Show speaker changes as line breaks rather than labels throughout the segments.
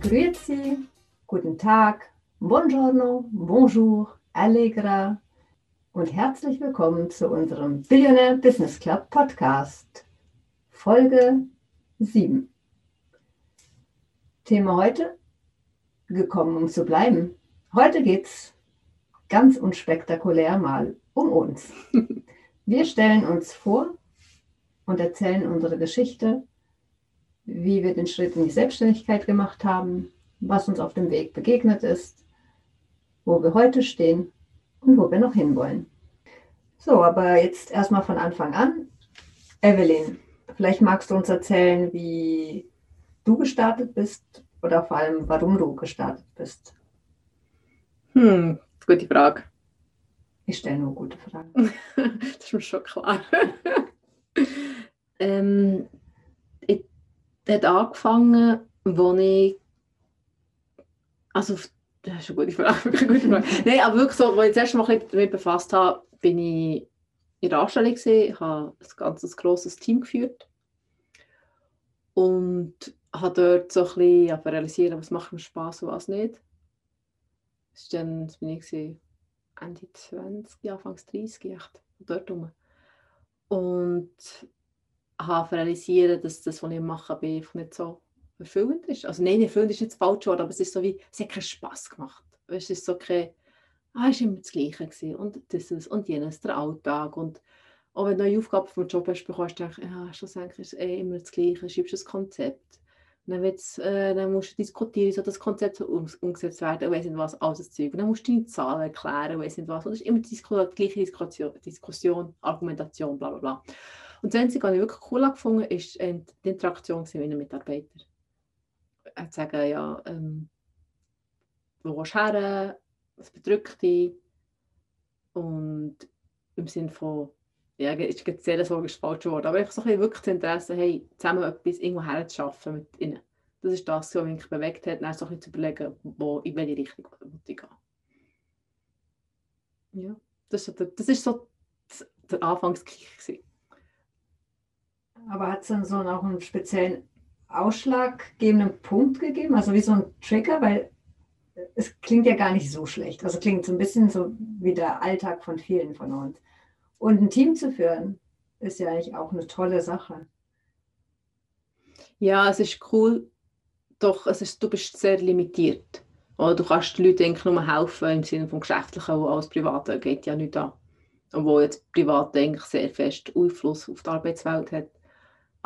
Grüezi, guten Tag, buongiorno, bonjour, allegra und herzlich willkommen zu unserem Billionaire Business Club Podcast, Folge 7. Thema heute, gekommen um zu bleiben. Heute geht es ganz unspektakulär mal um uns. Wir stellen uns vor und erzählen unsere Geschichte, wie wir den Schritt in die Selbstständigkeit gemacht haben, was uns auf dem Weg begegnet ist, wo wir heute stehen und wo wir noch hinwollen. So, aber jetzt erstmal von Anfang an. Evelyn, vielleicht magst du uns erzählen, wie du gestartet bist oder vor allem, warum du gestartet bist.
Hm, gute Frage.
Ich stelle nur gute Fragen.
das ist mir schon klar. ähm, hat angefangen, als ich. Also, das ist eine gute Frage. Eine gute Frage. Nein, aber wirklich so, als ich das erste Mal damit befasst habe, bin ich in der Anstellung. Gewesen. Ich habe ein ganz grosses Team geführt. Und habe dort so ein bisschen realisiert, was macht mir Spaß und was nicht. Das war dann, das bin ich Ende 20, Anfang 30, echt, dort rum. Und habe realisiert, dass das, was ich mache, nicht so erfüllend ist. Also nein, erfüllend ist nicht das falsche Wort, aber es ist so wie, es hat keinen Spass gemacht. Es ist so kein, ah, es war immer das Gleiche gewesen. und das und jenes, der Alltag und auch wenn du neue Aufgaben vom Job hast bekommst, denkst du, ja, schlussendlich ist es eh immer das Gleiche, schreibst ein Konzept. Dann, äh, dann musst du diskutieren, wie das Konzept um, umgesetzt werden, weiss nicht was, alles das Zeug. Dann musst du deine Zahlen erklären, weiss nicht was. Und es ist immer die, die gleiche Diskussion, Diskussion, Argumentation, bla bla bla. Und das Einzige, was ich wirklich cool gefunden habe, ist die Interaktion mit den Mitarbeitern. Er sagen, ja, ähm, wo willst du her, was bedrückt dich? Und im Sinne von, ja, ist sehr logisch falsch Wort, aber einfach so ein wirklich das Interesse, hey, zusammen etwas irgendwo herzuschaffen mit ihnen. Das ist das, was mich bewegt hat, dann so ein zu überlegen, wo, in welche Richtung ich gehen Ja, das ist so, das ist so der Anfangskrieg.
Aber hat es dann so auch einen speziellen ausschlaggebenden Punkt gegeben, also wie so ein Trigger, weil es klingt ja gar nicht so schlecht. Also klingt so ein bisschen so wie der Alltag von vielen von uns. Und ein Team zu führen, ist ja eigentlich auch eine tolle Sache.
Ja, es ist cool, doch es ist, du bist sehr limitiert. Oder du kannst den Leuten nur helfen im Sinne von Geschäftlichen, wo alles Private geht ja nicht an. Obwohl jetzt Privat eigentlich sehr fest Einfluss auf die Arbeitswelt hat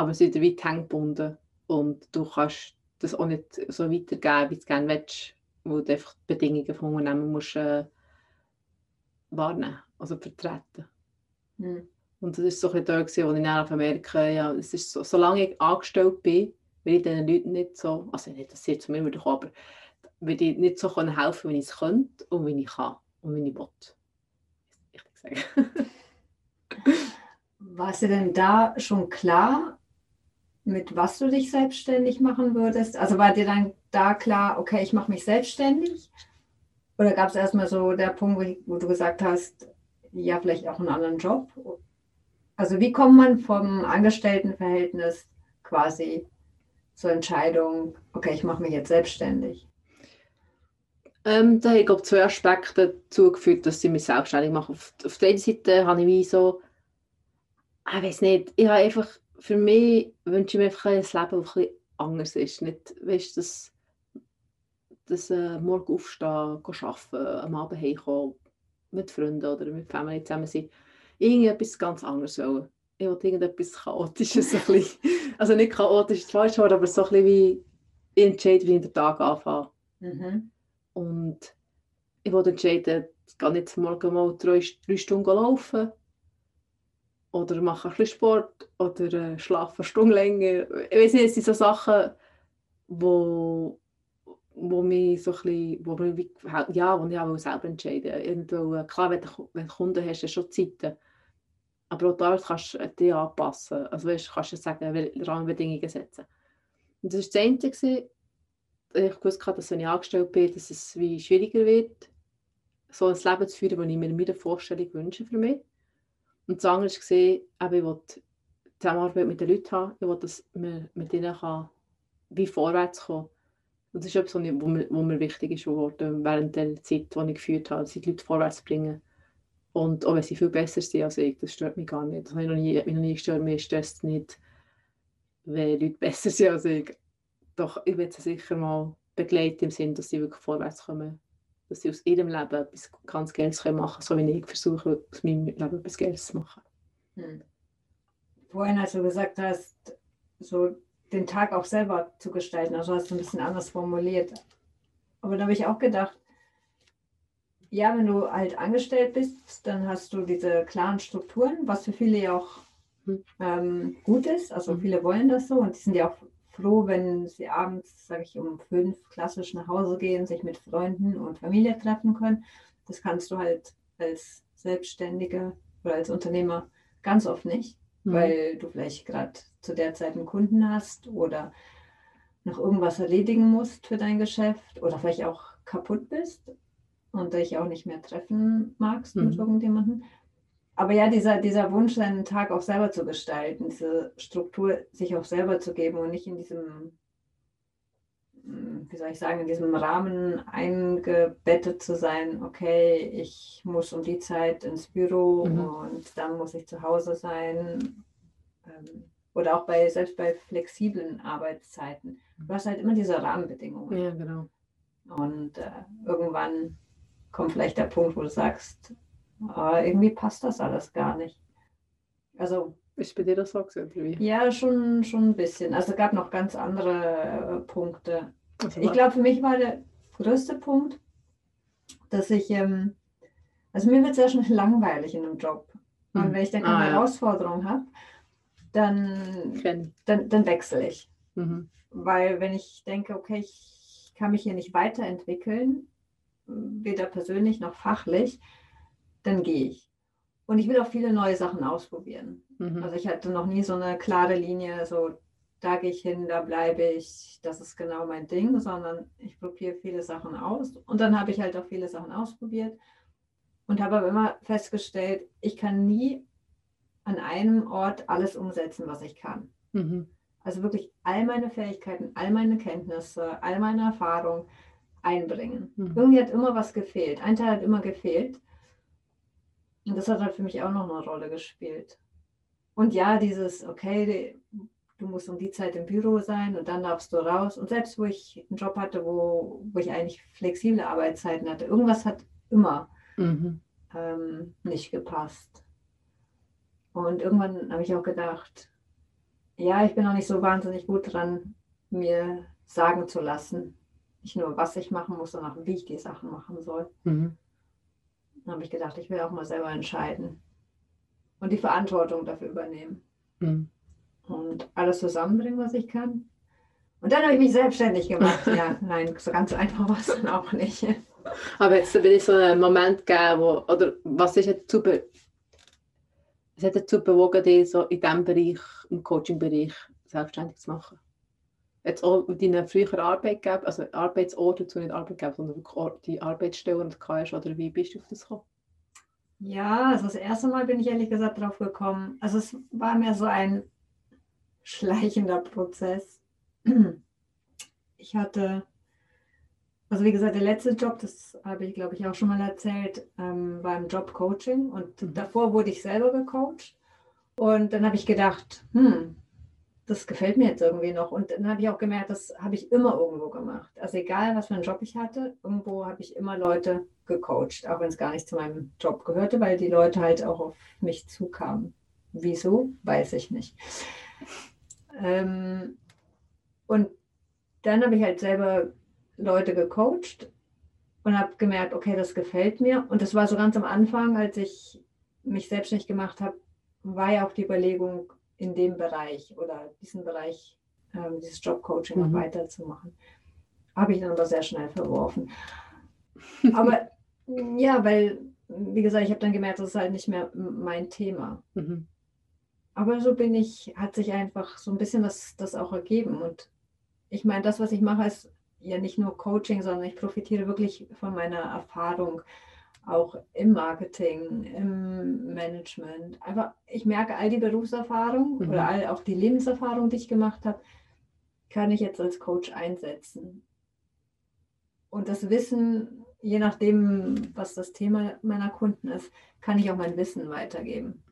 aber sie sind weit hängebunden und du kannst das auch nicht so weitergeben, wie du es gerne willst, wo du einfach die Bedingungen vom Unternehmen musst, äh, wahrnehmen, also vertreten. Mhm. Und das war so ein bisschen da, wo ich dann merke, ja, es ist so, solange ich angestellt bin, will ich diesen Leuten nicht so, also nicht, dass sie zu mir kommen, aber will ich nicht so helfen können, wie ich es könnte und wie ich kann und wie ich will. Richtig sagen.
War es dir denn da schon klar, mit was du dich selbstständig machen würdest? Also war dir dann da klar, okay, ich mache mich selbstständig? Oder gab es erstmal so der Punkt, wo du gesagt hast, ja, vielleicht auch einen anderen Job? Also wie kommt man vom Angestelltenverhältnis quasi zur Entscheidung, okay, ich mache mich jetzt selbstständig?
Ähm, da habe ich glaube, zwei Aspekte zugeführt, dass ich mich selbstständig mache. Auf, auf der einen Seite habe ich wie so, ich weiß nicht, ich habe einfach für mich wünsche ich mir einfach ein Leben, das ein anders ist. Nicht, weißt, dass, dass äh, morgen aufstehen, arbeiten, am Abend heimkommen, mit Freunden oder mit Familie zusammen sein. Irgendetwas ganz anderes wollen. Ich wollte irgendetwas Chaotisches. Ein bisschen. Also nicht chaotisch, das falsche Wort, aber so ein bisschen wie ich entscheide, wie ich den Tag anfange. Mhm. Und ich wollte entscheiden, ich gehe nicht morgen mal drei, drei Stunden laufen oder mache ein bisschen Sport oder äh, schlafe eine Stunde länger. Ich weiß nicht, es sind so Sachen, wo, wo mich so ein bisschen, wo mich, ja, wo ich auch selber entscheide. Irgendwo, äh, klar, wenn du, wenn du Kunden hast, hast du schon Zeiten. Aber auch da kannst du dich anpassen. Also weißt, kannst du sagen, Rahmenbedingungen setzen. Und das war das Einzige, ich wusste, dass wenn ich angestellt bin, dass es wie schwieriger wird. so ein Leben zu führen, das ich mir in meiner Vorstellung wünsche für mich. Und das andere gesehen, ich will Zusammenarbeit mit den Leuten haben, ich will, dass man mit ihnen kann, wie vorwärts kommen Und das ist etwas, was mir, mir wichtig ist geworden, während der Zeit, die ich geführt habe, die Leute vorwärts zu bringen. Und auch wenn sie viel besser sind als ich, das stört mich gar nicht. Das habe ich noch nie, mich noch nie gestört. Mir stresst nicht, wenn Leute besser sind als ich. Doch ich will sie sicher mal begleiten im Sinne, dass sie wirklich vorwärts kommen. Dass sie aus ihrem Leben etwas ganz Geld machen können, so wie ich versuche, aus meinem Leben etwas Geld zu machen. Hm.
Vorhin, als du gesagt hast, so den Tag auch selber zu gestalten, also hast du ein bisschen anders formuliert. Aber da habe ich auch gedacht, ja, wenn du halt angestellt bist, dann hast du diese klaren Strukturen, was für viele ja auch hm. ähm, gut ist. Also hm. viele wollen das so und die sind ja auch froh, wenn sie abends, sage ich, um fünf klassisch nach Hause gehen, sich mit Freunden und Familie treffen können. Das kannst du halt als Selbstständiger oder als Unternehmer ganz oft nicht, mhm. weil du vielleicht gerade zu der Zeit einen Kunden hast oder noch irgendwas erledigen musst für dein Geschäft oder vielleicht auch kaputt bist und dich auch nicht mehr treffen magst mhm. mit irgendjemandem. Aber ja, dieser, dieser Wunsch, seinen Tag auch selber zu gestalten, diese Struktur sich auch selber zu geben und nicht in diesem, hm, wie soll ich sagen, in diesem Rahmen eingebettet zu sein, okay, ich muss um die Zeit ins Büro mhm. und dann muss ich zu Hause sein. Ähm, oder auch bei, selbst bei flexiblen Arbeitszeiten. Du hast halt immer diese Rahmenbedingungen.
Ja, genau.
Und äh, irgendwann kommt vielleicht der Punkt, wo du sagst, oh, irgendwie passt das alles gar nicht. Also
ist bei dir das so gewesen?
Ja, schon, schon ein bisschen. Also es gab noch ganz andere äh, Punkte. Also, ich glaube, für mich war der größte Punkt, dass ich, ähm, also mir wird sehr schnell langweilig in einem Job. Und hm. wenn ich dann keine ah, Herausforderung ja. habe, dann, dann, dann wechsle ich. Mhm. Weil wenn ich denke, okay, ich kann mich hier nicht weiterentwickeln, weder persönlich noch fachlich, dann gehe ich. Und ich will auch viele neue Sachen ausprobieren. Mhm. Also ich hatte noch nie so eine klare Linie, so da gehe ich hin, da bleibe ich, das ist genau mein Ding, sondern ich probiere viele Sachen aus. Und dann habe ich halt auch viele Sachen ausprobiert und habe aber immer festgestellt, ich kann nie an einem Ort alles umsetzen, was ich kann. Mhm. Also wirklich all meine Fähigkeiten, all meine Kenntnisse, all meine Erfahrungen einbringen. Mhm. Irgendwie hat immer was gefehlt. Ein Teil hat immer gefehlt. Und das hat halt für mich auch noch eine Rolle gespielt. Und ja, dieses, okay, du musst um die Zeit im Büro sein und dann darfst du raus. Und selbst wo ich einen Job hatte, wo, wo ich eigentlich flexible Arbeitszeiten hatte, irgendwas hat immer mhm. ähm, nicht gepasst. Und irgendwann habe ich auch gedacht, ja, ich bin auch nicht so wahnsinnig gut dran, mir sagen zu lassen, nicht nur, was ich machen muss, sondern auch, wie ich die Sachen machen soll. Mhm. Dann habe ich gedacht, ich will auch mal selber entscheiden und die Verantwortung dafür übernehmen. Mhm. Und alles zusammenbringen, was ich kann. Und dann habe ich mich selbstständig gemacht. ja, nein, so ganz einfach war es dann auch nicht.
Aber jetzt bin ich so einen Moment gegeben, wo, oder was ist jetzt zu es hat dazu bewogen, dich so in diesem Bereich, im Coaching-Bereich, selbstständig zu machen? Jetzt auch deine früheren Arbeitgeber, also Arbeitsort dazu nicht Arbeitgeber, sondern die Arbeitsstelle und KS, oder wie bist du auf das gekommen?
Ja, also das erste Mal bin ich ehrlich gesagt drauf gekommen. Also es war mir so ein schleichender Prozess. Ich hatte also wie gesagt, der letzte Job, das habe ich glaube ich auch schon mal erzählt, ähm, war im Job-Coaching und mhm. davor wurde ich selber gecoacht. Und dann habe ich gedacht, hm, das gefällt mir jetzt irgendwie noch. Und dann habe ich auch gemerkt, das habe ich immer irgendwo gemacht. Also egal, was für einen Job ich hatte, irgendwo habe ich immer Leute gecoacht, auch wenn es gar nicht zu meinem Job gehörte, weil die Leute halt auch auf mich zukamen. Wieso, weiß ich nicht. Ähm, und dann habe ich halt selber Leute gecoacht und habe gemerkt, okay, das gefällt mir. Und das war so ganz am Anfang, als ich mich selbstständig gemacht habe, war ja auch die Überlegung, in dem Bereich oder diesen Bereich, ähm, dieses Jobcoaching mhm. noch weiterzumachen. Habe ich dann aber sehr schnell verworfen. Aber ja, weil, wie gesagt, ich habe dann gemerkt, das ist halt nicht mehr mein Thema. Mhm. Aber so bin ich, hat sich einfach so ein bisschen das, das auch ergeben. Und ich meine, das, was ich mache, ist ja nicht nur Coaching, sondern ich profitiere wirklich von meiner Erfahrung auch im Marketing, im Management. Einfach, ich merke, all die Berufserfahrung
Mhm.
oder all auch die Lebenserfahrung, die ich gemacht habe, kann ich jetzt als Coach einsetzen. Und das Wissen, je nachdem, was das Thema meiner Kunden ist, kann ich auch mein Wissen weitergeben.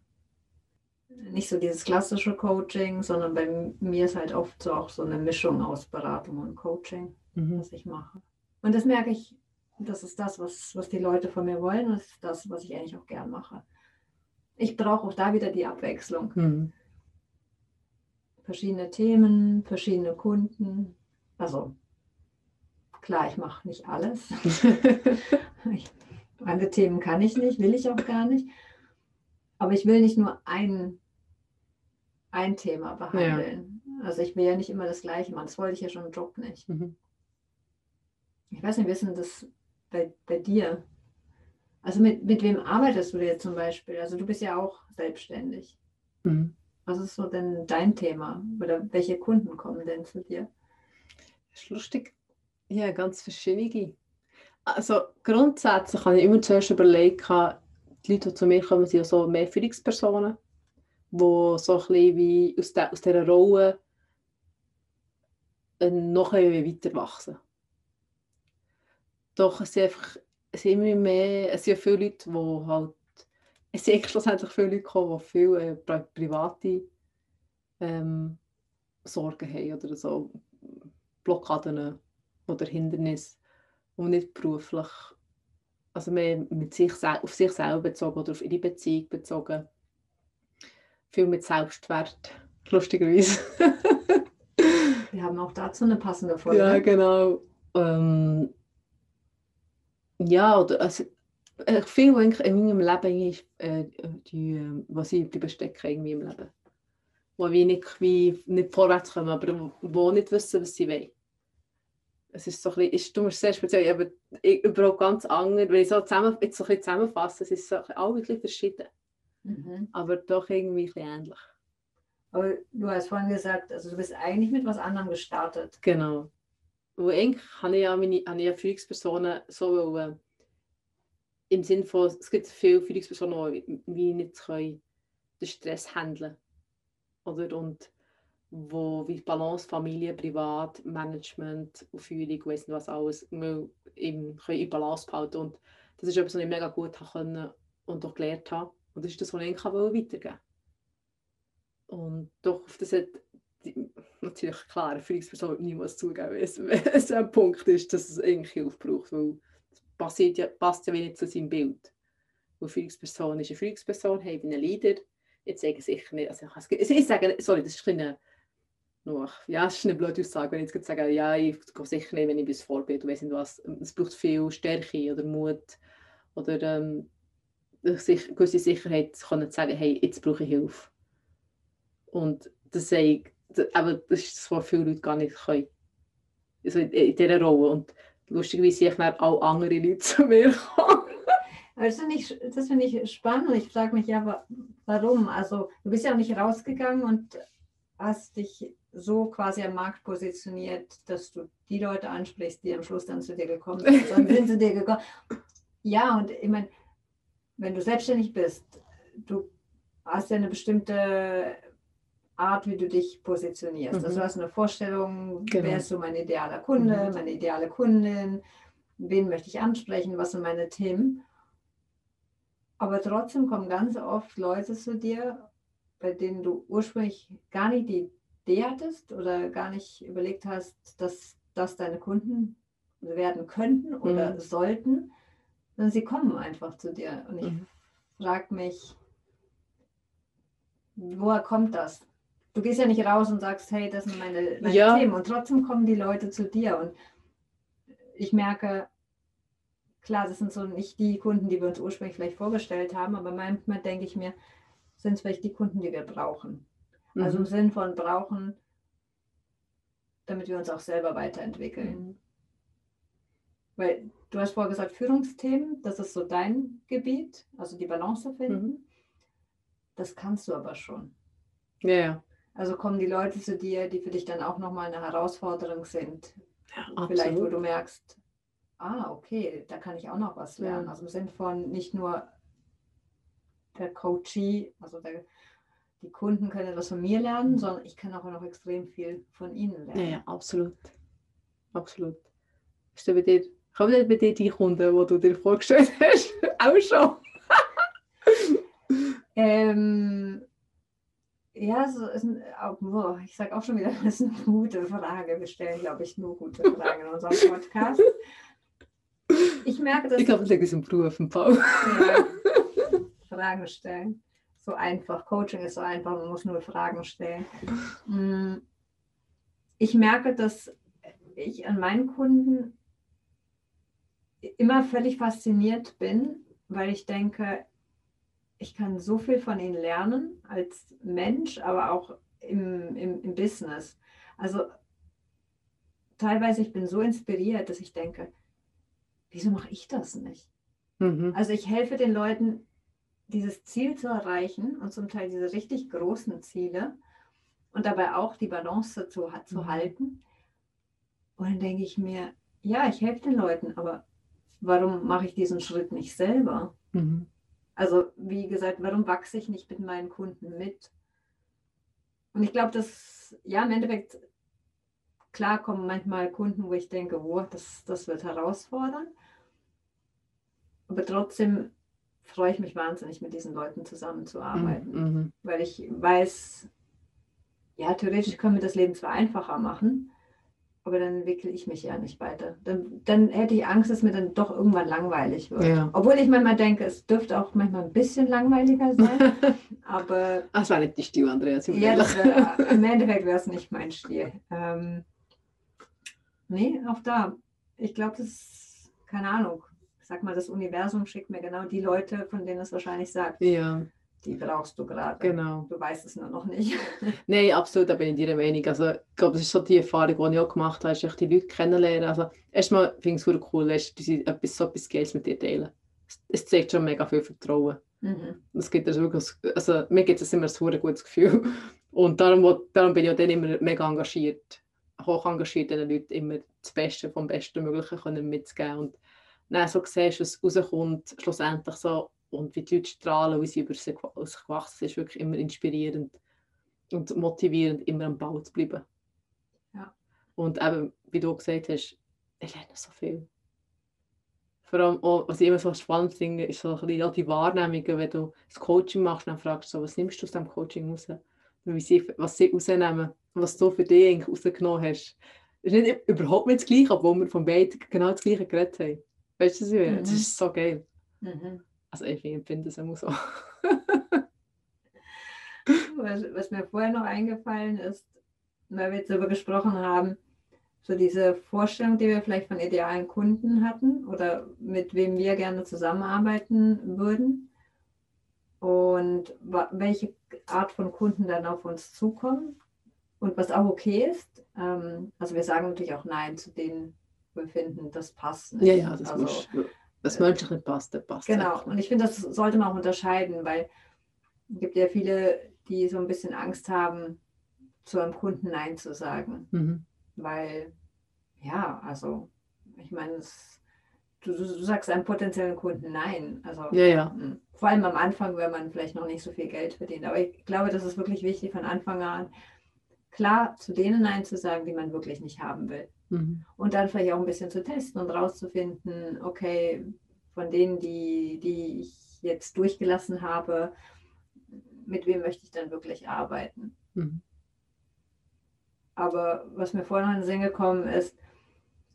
Nicht so dieses klassische Coaching, sondern bei mir ist halt oft so auch so eine Mischung aus Beratung und Coaching
Mhm.
was ich mache. Und das merke ich, das ist das, was, was die Leute von mir wollen. Das ist das, was ich eigentlich auch gern mache. Ich brauche auch da wieder die Abwechslung.
Mhm.
Verschiedene Themen, verschiedene Kunden. Also klar, ich mache nicht alles. Ich, alle Themen kann ich nicht, will ich auch gar nicht. Aber ich will nicht nur ein, ein Thema behandeln. Also ich will ja nicht immer das Gleiche machen. Das wollte ich ja schon im Job nicht.
Mhm.
Ich weiß nicht, wie ist denn das bei, bei dir? Also mit, mit wem arbeitest du jetzt zum Beispiel? Also du bist ja auch selbstständig.
Mhm.
Was ist so denn dein Thema? Oder welche Kunden kommen denn zu dir?
Das ist lustig. Ja, ganz verschiedene. Also grundsätzlich habe ich immer zuerst überlegt, die Leute, die zu mir kommen, sind ja so mehr Führungspersonen, die so ein bisschen wie aus, der, aus dieser Rolle äh, noch weiter wachsen. Doch es sind einfach es sind immer mehr, es sind viele Leute, die halt, es sind schlussendlich viele Leute gekommen, die viele äh, pri- private ähm, Sorgen haben oder so Blockaden oder Hindernisse und nicht beruflich, also mehr mit sich, auf sich selber bezogen oder auf ihre Beziehung bezogen. Viel mit Selbstwert, lustigerweise.
Wir haben auch dazu eine passende Folge.
Ja, genau. Ähm, ja, oder also, äh, viel eigentlich in meinem Leben eigentlich, äh, die, äh, was ich die bestecken irgendwie im Leben. Wo wir nicht, wie, nicht vorwärts kommen, aber wo, wo nicht wissen, was sie wollen. Es ist so ein bisschen, ist, du musst sehr speziell, aber ich- überhaupt ganz anders. Wenn ich so zusammen, jetzt so ein bisschen zusammenfasse, es ist so, alle ein bisschen verschieden,
Mhm.
aber doch irgendwie ein bisschen ähnlich.
Aber du hast vorhin gesagt, also du bist eigentlich mit was anderem gestartet.
Genau. Und eigentlich habe ich ja meine habe ich ja Führungspersonen so wollen, im Sinne von, es gibt viele Führungspersonen, die nicht den Stress handeln. Oder und wo wie Balance Familie, Privat, Management und Führung, weiss nicht was alles, können in Balance behalten. Und das ist etwas, was ich mega gut haben können und auch gelernt habe. Und das ist das, was ich eigentlich weitergeben wollte. Und doch auf das hat natürlich klar, eine Führungsperson wird niemals zugeben, wenn es, ein Punkt ist, dass es Hilfe braucht, weil es ja, passt ja wenig zu seinem Bild. Eine Führungsperson ist eine Führungsperson, hey, ich bin ein Leader, jetzt sage ich sicher nicht, also ich, ich sage, sorry, das ist ein noch, ja, es ist eine blöde Aussage, wenn ich jetzt sage, ja, ich gehe sicher nicht, wenn ich bis Vorbild, weiss nicht was, es braucht viel Stärke oder Mut oder ähm, gewisse Sicherheit, zu sagen, hey, jetzt brauche ich Hilfe. Und das sage ich, aber das ist das, was viele Leute gar nicht können. Also in, in dieser Rolle. Und lustigerweise sehe ich dann auch andere Leute zu mir kommen.
Das finde ich, das finde ich spannend. Ich frage mich ja, wa- warum? Also du bist ja auch nicht rausgegangen und hast dich so quasi am Markt positioniert, dass du die Leute ansprichst, die am Schluss dann zu dir gekommen sind. Dann sind sie dir gekommen. Ja, und ich meine, wenn du selbstständig bist, du hast ja eine bestimmte Art, wie du dich positionierst. Also
Mhm.
du hast eine Vorstellung,
Genau.
wer ist so mein idealer Kunde,
Mhm.
meine ideale Kundin, wen möchte ich ansprechen, was sind meine Themen. Aber trotzdem kommen ganz oft Leute zu dir, bei denen du ursprünglich gar nicht die Idee hattest oder gar nicht überlegt hast, dass das deine Kunden werden könnten oder
Mhm.
sollten, sondern sie kommen einfach zu dir. Und ich
Mhm.
frage mich, woher kommt das? Du gehst ja nicht raus und sagst, hey, das sind meine, meine
Ja.
Themen. Und trotzdem kommen die Leute zu dir. Und ich merke, klar, das sind so nicht die Kunden, die wir uns ursprünglich vielleicht vorgestellt haben, aber manchmal denke ich mir, sind es vielleicht die Kunden, die wir brauchen. Also im
Mhm.
Sinn von brauchen, damit wir uns auch selber weiterentwickeln.
Mhm.
Weil du hast vorher gesagt, Führungsthemen, das ist so dein Gebiet, also die Balance finden.
Mhm.
Das kannst du aber schon.
Ja, ja.
Also kommen die Leute zu dir, die für dich dann auch nochmal eine Herausforderung sind.
ja
Vielleicht, wo du merkst, ah, okay, da kann ich auch noch was lernen.
Ja.
Also im Sinne von nicht nur der Coachee, also der, die Kunden können etwas von mir lernen, sondern ich kann auch noch extrem viel von ihnen
Ja,
lernen.
ja, absolut. Absolut. Ist bei dir, kommen denn bei dir die Kunden, die du dir vorgestellt hast, auch schon?
Ähm, ja, so ist ein, boah, ich sage auch schon wieder, das ist eine gute Frage. Wir stellen, glaube ich, nur gute Fragen in unserem Podcast. Ich merke, dass
Ich glaube, das liegt im Beruf, im Fall.
ja, Fragen stellen. So einfach. Coaching ist so einfach, man muss nur Fragen stellen. Mm, Ich merke, dass ich an meinen Kunden immer völlig fasziniert bin, weil ich denke, ich kann so viel von ihnen lernen als Mensch, aber auch im, im, im Business. Also teilweise, ich bin so inspiriert, dass ich denke, wieso mache ich das nicht?
Mhm.
Also ich helfe den Leuten, dieses Ziel zu erreichen und zum Teil diese richtig großen Ziele und dabei auch die Balance zu, zu
Mhm.
halten. Und dann denke ich mir, ja, ich helfe den Leuten, aber warum mache ich diesen Schritt nicht selber?
Mhm.
Also wie gesagt, warum wachse ich nicht mit meinen Kunden mit? Und ich glaube, dass, ja, im Endeffekt, klar kommen manchmal Kunden, wo ich denke, wow, das, das wird herausfordern. Aber trotzdem freue ich mich wahnsinnig, mit diesen Leuten zusammenzuarbeiten,
Mhm.
weil ich weiß, ja, theoretisch können wir das Leben zwar einfacher machen, aber dann entwickle ich mich ja nicht weiter. Dann, dann hätte ich Angst, dass mir dann doch irgendwann langweilig wird.
Ja.
Obwohl ich manchmal denke, es dürfte auch manchmal ein bisschen langweiliger sein, aber
Ah, Das war nicht die Stil, Andreas.
ja, wär, im Endeffekt wäre es nicht mein Stil. Ähm, nee, auch da. Ich glaube, das ist, keine Ahnung, ich sag mal, das Universum schickt mir genau die Leute, von denen es wahrscheinlich sagt,
Ja,
die brauchst du gerade.
genau.
Du weißt es nur noch nicht.
Nein, absolut, da bin ich deiner Meinung. Also, ich glaube, das ist so die Erfahrung, die ich auch gemacht habe, ist die Leute kennenlernen. Also, erstmal finde ich es super cool, dass sie etwas, so etwas Geiles mit dir teilen. Es- zeigt schon mega viel Vertrauen.
Mhm.
Es gibt also wirklich, also mir gibt es immer ein super gutes Gefühl. Und darum, darum bin ich auch dann immer mega engagiert, hoch engagiert, den Leuten immer das Beste vom Besten Möglichen können mitzugeben. Und dann so siehst, was rauskommt, schlussendlich so, und wie die Leute strahlen, wie sie über sich gewachsen sind, ist wirklich immer inspirierend und motivierend, immer am Ball zu bleiben.
Ja.
Und eben, wie du gesagt hast, ich lerne so viel. Vor allem auch, was ich immer so spannend finde, ist so ein bisschen auch die Wahrnehmungen, wenn du das Coaching machst, dann fragst du so, was nimmst du aus dem Coaching raus? Wie sie, was sie rausnehmen, was du für dich eigentlich rausgenommen hast. Das ist nicht, überhaupt nicht das Gleiche, obwohl wir von beiden genau das Gleiche geredet haben. Weißt du, was ich meine? Das
Mhm.
ist so geil.
Mhm.
Also ich finde das immer so.
Was, was mir vorher noch eingefallen ist, weil wir jetzt darüber gesprochen haben, so diese Vorstellung, die wir vielleicht von idealen Kunden hatten oder mit wem wir gerne zusammenarbeiten würden und welche Art von Kunden dann auf uns zukommen und was auch okay ist. Ähm, also wir sagen natürlich auch Nein zu denen, wo wir finden, das passt nicht.
Ja, ja, das
also,
muss. Das nicht passt, das passt.
Genau,
einfach
und ich finde, das sollte man auch unterscheiden, weil es gibt ja viele, die so ein bisschen Angst haben, zu einem Kunden Nein zu sagen.
Mhm.
Weil, ja, also, ich meine, es- du, du sagst einem potenziellen Kunden Nein. Also,
Ja, ja.
mm, vor allem am Anfang, wenn man vielleicht noch nicht so viel Geld verdient. Aber ich glaube, das ist wirklich wichtig von Anfang an, klar zu denen Nein zu sagen, die man wirklich nicht haben will.
Mhm.
Und dann vielleicht auch ein bisschen zu testen und rauszufinden, okay, von denen, die, die ich jetzt durchgelassen habe, mit wem möchte ich dann wirklich arbeiten.
Mhm.
Aber was mir vorhin noch in den Sinn gekommen ist,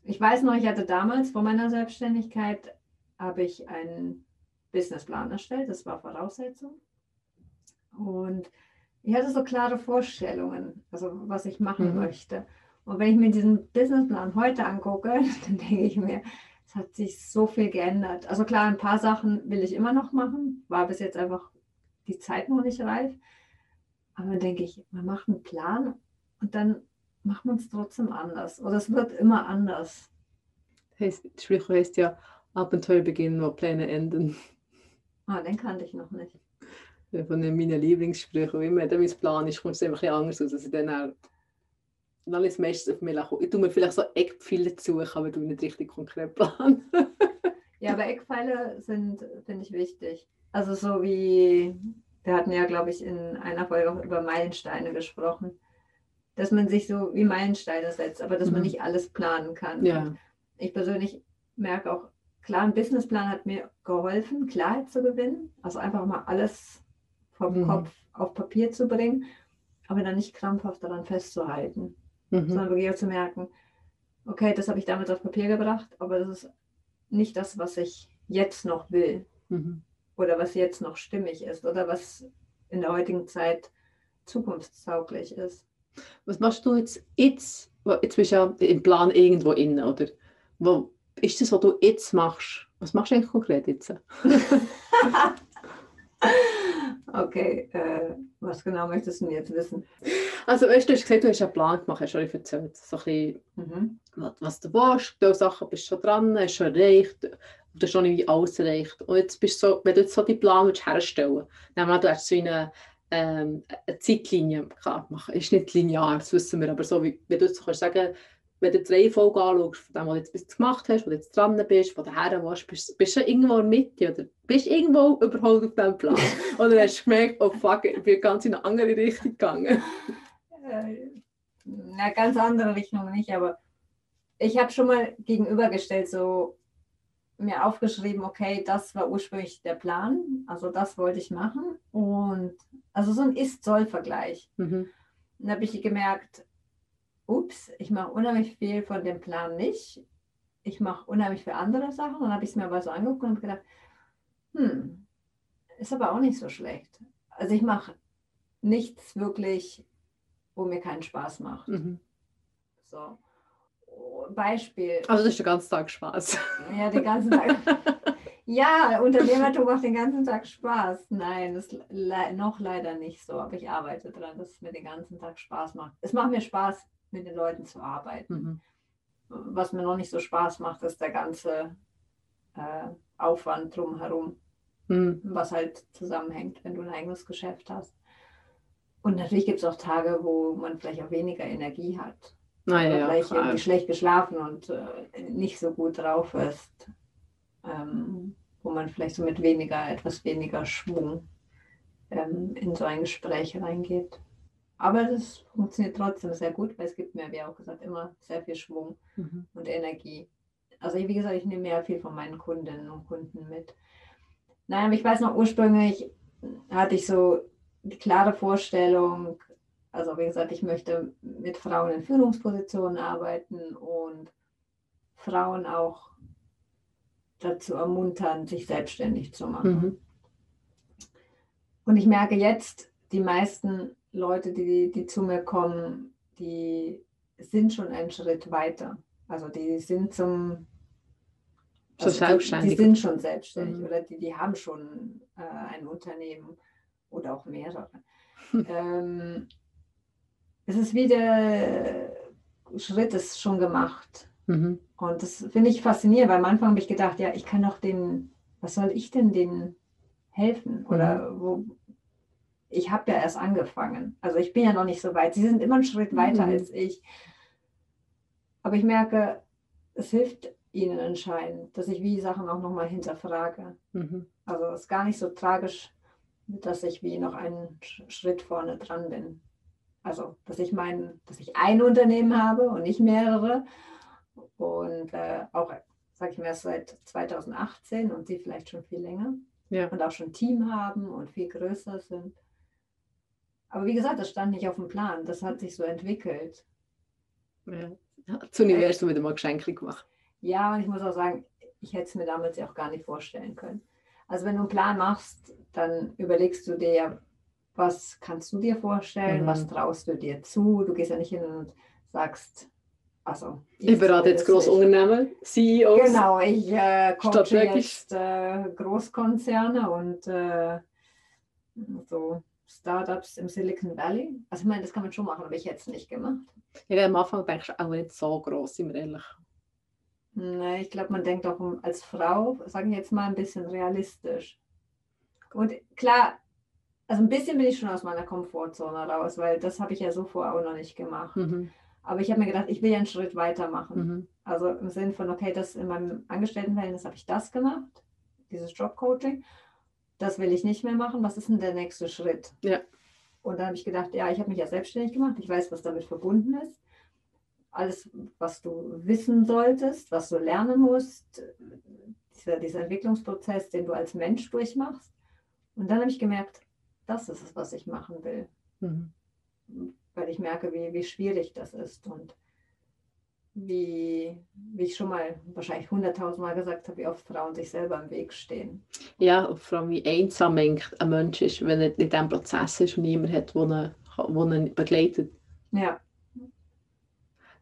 ich weiß noch, ich hatte damals vor meiner Selbstständigkeit, habe ich einen Businessplan erstellt, das war Voraussetzung. Und ich hatte so klare Vorstellungen, also was ich machen
Mhm.
möchte. Und wenn ich mir diesen Businessplan heute angucke, dann denke ich mir, es hat sich so viel geändert. Also klar, ein paar Sachen will ich immer noch machen, war bis jetzt einfach die Zeit noch nicht reif. Aber dann denke ich, man macht einen Plan und dann macht man es trotzdem anders. Oder es wird immer anders.
Heißt, das Sprichwort heißt ja, Abenteuer beginnen, wo Pläne enden.
Ah, den kannte ich noch nicht.
Von meinen Lieblingssprüchen. Wie immer, wenn mein Plan ist, kommt es einfach anders aus. Also dann auch, dann ist es meistens auf mich kommen. Ich tue mir vielleicht so Eckpfeile suchen, aber du nicht richtig konkret planen.
ja, aber Eckpfeile sind, finde ich, wichtig. Also so wie, wir hatten ja, glaube ich, in einer Folge auch über Meilensteine gesprochen, dass man sich so wie Meilensteine setzt, aber dass mhm. man nicht alles planen kann.
Ja.
Und ich persönlich merke auch, klar, ein Businessplan hat mir geholfen, Klarheit zu gewinnen, also einfach mal alles vom mhm. Kopf auf Papier zu bringen, aber dann nicht krampfhaft daran festzuhalten, mhm. sondern wirklich auch zu merken, okay, das habe ich damals auf Papier gebracht, aber das ist nicht das, was ich jetzt noch will mhm. oder was jetzt noch stimmig ist oder was in der heutigen Zeit zukunftstauglich ist.
Was machst du jetzt? Jetzt, jetzt bist du ja im Plan irgendwo inne, oder? Wo ist das, was du jetzt machst? Was machst du eigentlich konkret jetzt?
okay, äh, was genau möchtest du jetzt wissen?
Also, weißt, du hast gesagt, du hast einen Plan gemacht, hast schon erzählt. So ein bisschen, mhm. was, was du willst, du Sachen bist schon dran, hast schon erreicht, du hast schon irgendwie alles erreicht. Und jetzt bist du so, wenn du jetzt so die Plan herstellen willst, du hast so eine ähm, eine Zeitlinie klar machen. Ist nicht linear, das wissen wir, aber so wie, du jetzt kannst sagen, wenn du die Reihenfolge anschaust, von dem, was du jetzt bis gemacht hast, wo du jetzt dran bist, wo du warst, bist, bist du irgendwo in der Mitte oder bist du irgendwo überholt auf diesem Plan? oder hast du gemerkt, oh fuck, ich bin ganz in eine andere Richtung gegangen?
Äh, eine ganz andere Richtung nicht, aber ich habe schon mal gegenübergestellt, so mir aufgeschrieben, okay, das war ursprünglich der Plan, also das wollte ich machen. Und also so ein Ist-Soll-Vergleich. Mhm. Dann habe ich gemerkt, ups, ich mache unheimlich viel von dem Plan nicht. Ich mache unheimlich viele andere Sachen. Und dann habe ich es mir aber so angeguckt und gedacht, hm, ist aber auch nicht so schlecht. Also ich mache nichts wirklich, wo mir keinen Spaß macht. Mhm. So. Beispiel.
Also das ist der ganze Tag Spaß.
Ja, den ganzen Tag. ja, Unternehmertum macht den ganzen Tag Spaß. Nein, das le noch leider nicht so, aber ich arbeite daran, dass es mir den ganzen Tag Spaß macht. Es macht mir Spaß, mit den Leuten zu arbeiten. Mhm. Was mir noch nicht so Spaß macht, ist der ganze äh, Aufwand drumherum, mhm. was halt zusammenhängt, wenn du ein eigenes Geschäft hast. Und natürlich gibt es auch Tage, wo man vielleicht auch weniger Energie hat.
Naja,
vielleicht ja, irgendwie schlecht geschlafen und äh, nicht so gut drauf ist, ähm, wo man vielleicht so mit weniger, etwas weniger Schwung ähm, in so ein Gespräch reingeht. Aber das funktioniert trotzdem sehr gut, weil es gibt mir, wie auch gesagt, immer sehr viel Schwung mhm. und Energie. Also wie gesagt, ich nehme mehr viel von meinen Kundinnen und Kunden mit. Nein, aber ich weiß noch, ursprünglich hatte ich so klare Vorstellung, also wie gesagt, ich möchte mit Frauen in Führungspositionen arbeiten und Frauen auch dazu ermuntern, sich selbstständig zu machen. Mhm. Und ich merke jetzt, die meisten Leute, die, die zu mir kommen, die sind schon einen Schritt weiter. Also die sind zum
also
die, die, sind schon selbstständig mhm. oder die, die haben schon äh, ein Unternehmen oder auch mehrere. ähm, es ist wie der Schritt ist schon gemacht. Mhm. Und das finde ich faszinierend, weil am Anfang habe ich gedacht, ja, ich kann doch den, was soll ich denn denen helfen? Oder mhm. wo, ich habe ja erst angefangen. Also ich bin ja noch nicht so weit. Sie sind immer einen Schritt weiter mhm. als ich. Aber ich merke, es hilft ihnen anscheinend, dass ich wie Sachen auch nochmal hinterfrage. Mhm. Also es ist gar nicht so tragisch, dass ich wie noch einen Schritt vorne dran bin. Also, dass ich mein, dass ich ein Unternehmen habe und nicht mehrere. Und äh, auch, sage ich mir, seit 2018 und sie vielleicht schon viel länger. Ja. Und auch schon Team haben und viel größer sind. Aber wie gesagt, das stand nicht auf dem Plan. Das hat sich so entwickelt.
Ja. Das Universum wieder mal Geschenke gemacht.
Ja, und ich muss auch sagen, ich hätte es mir damals ja auch gar nicht vorstellen können. Also wenn du einen Plan machst, dann überlegst du dir ja, was kannst du dir vorstellen, mhm. was traust du dir zu. Du gehst ja nicht hin und sagst, also.
Ich, ich berate jetzt Großunternehmen, CEOs.
Genau, ich äh, coache jetzt äh, Großkonzerne und äh, so Startups im Silicon Valley. Also ich meine, das kann man schon machen, aber ich hätte es nicht gemacht.
Ja, am Anfang denkst du auch nicht so groß, sind wir ehrlich.
Nee, ich glaube, man denkt auch als Frau, sage ich jetzt mal, ein bisschen realistisch. Und klar, also ein bisschen bin ich schon aus meiner Komfortzone raus, weil das habe ich ja so vorher auch noch nicht gemacht. Mhm. Aber ich habe mir gedacht, ich will ja einen Schritt weitermachen.
Mhm.
Also im Sinn von, okay, das in meinem Angestelltenverhältnis habe ich das gemacht, dieses Jobcoaching. Das will ich nicht mehr machen. Was ist denn der nächste Schritt?
Ja.
Und dann habe ich gedacht, ja, ich habe mich ja selbstständig gemacht. Ich weiß, was damit verbunden ist. Alles, was du wissen solltest, was du lernen musst, dieser, dieser Entwicklungsprozess, den du als Mensch durchmachst. Und dann habe ich gemerkt, das ist es, was ich machen will.
Mhm.
Weil ich merke, wie, wie schwierig das ist und wie, wie ich schon mal wahrscheinlich hunderttausend Mal gesagt habe, wie oft Frauen sich selber im Weg stehen.
Ja, und vor allem wie einsam ein Mensch ist, wenn er in diesem Prozess ist und niemand hat, der ihn, begleitet.
Ja,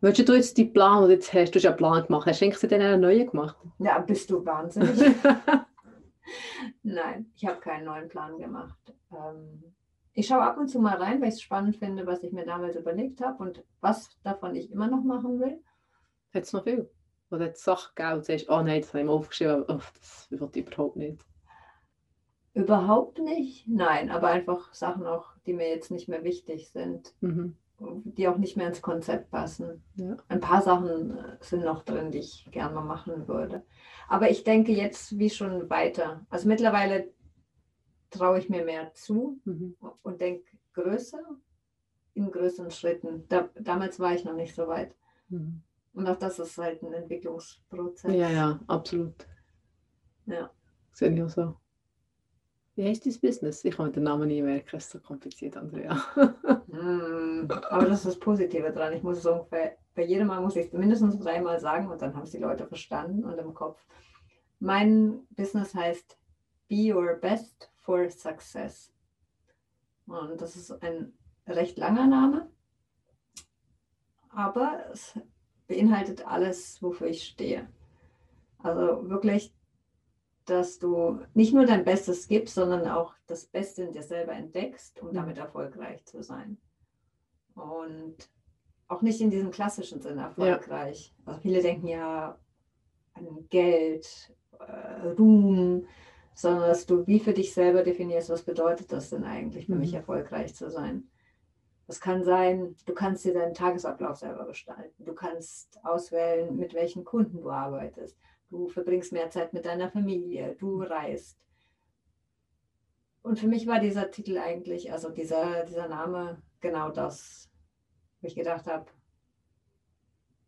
Würdest du jetzt die Plan, oder jetzt hast du schon einen Plan gemacht, hast du eigentlich dann einen neuen gemacht?
ja bist du wahnsinnig? Nein, ich habe keinen neuen Plan gemacht. Ähm, ich schaue ab und zu mal rein, weil ich es spannend finde, was ich mir damals überlegt habe und was davon ich immer noch machen will.
Hat es noch viel? Oder hat es Sachen gegeben, sagst, oh nein, das habe ich mir aufgeschrieben, oh, das ich überhaupt nicht.
Überhaupt nicht. Nein, aber einfach Sachen auch, die mir jetzt nicht mehr wichtig sind,
Mhm.
Die auch nicht mehr ins Konzept passen.
Ja.
Ein paar Sachen äh, sind noch drin, die ich gerne mal machen würde. Aber ich denke jetzt wie schon weiter. Also mittlerweile traue ich mir mehr zu
Mhm.
und denke größer in größeren Schritten. Da, damals war ich noch nicht so weit.
Mhm.
Und auch das ist halt ein Entwicklungsprozess.
Ja, ja, absolut.
Ja.
Sehe ich auch so. Wie heißt dein Business? Ich kann den Namen nie merken, es ist so kompliziert, Andrea.
Mm, aber das ist das Positive dran. Ich muss es ungefähr, bei jedem Mal muss ich es mindestens dreimal sagen und dann haben es die Leute verstanden und im Kopf. Mein Business heißt Be Your Best for Success. Und das ist ein recht langer Name, aber es beinhaltet alles, wofür ich stehe. Also wirklich, dass du nicht nur dein Bestes gibst, sondern auch das Beste in dir selber entdeckst, um
Mhm.
damit erfolgreich zu sein. Und auch nicht in diesem klassischen Sinne erfolgreich. Also viele denken ja an Geld, äh, Ruhm, sondern dass du wie für dich selber definierst, was bedeutet das denn eigentlich für mich
Mhm.
erfolgreich zu sein. Das kann sein, du kannst dir deinen Tagesablauf selber gestalten. Du kannst auswählen, mit welchen Kunden du arbeitest. Du verbringst mehr Zeit mit deiner Familie. Du reist. Und für mich war dieser Titel eigentlich, also dieser, dieser Name, genau das, wo ich gedacht habe,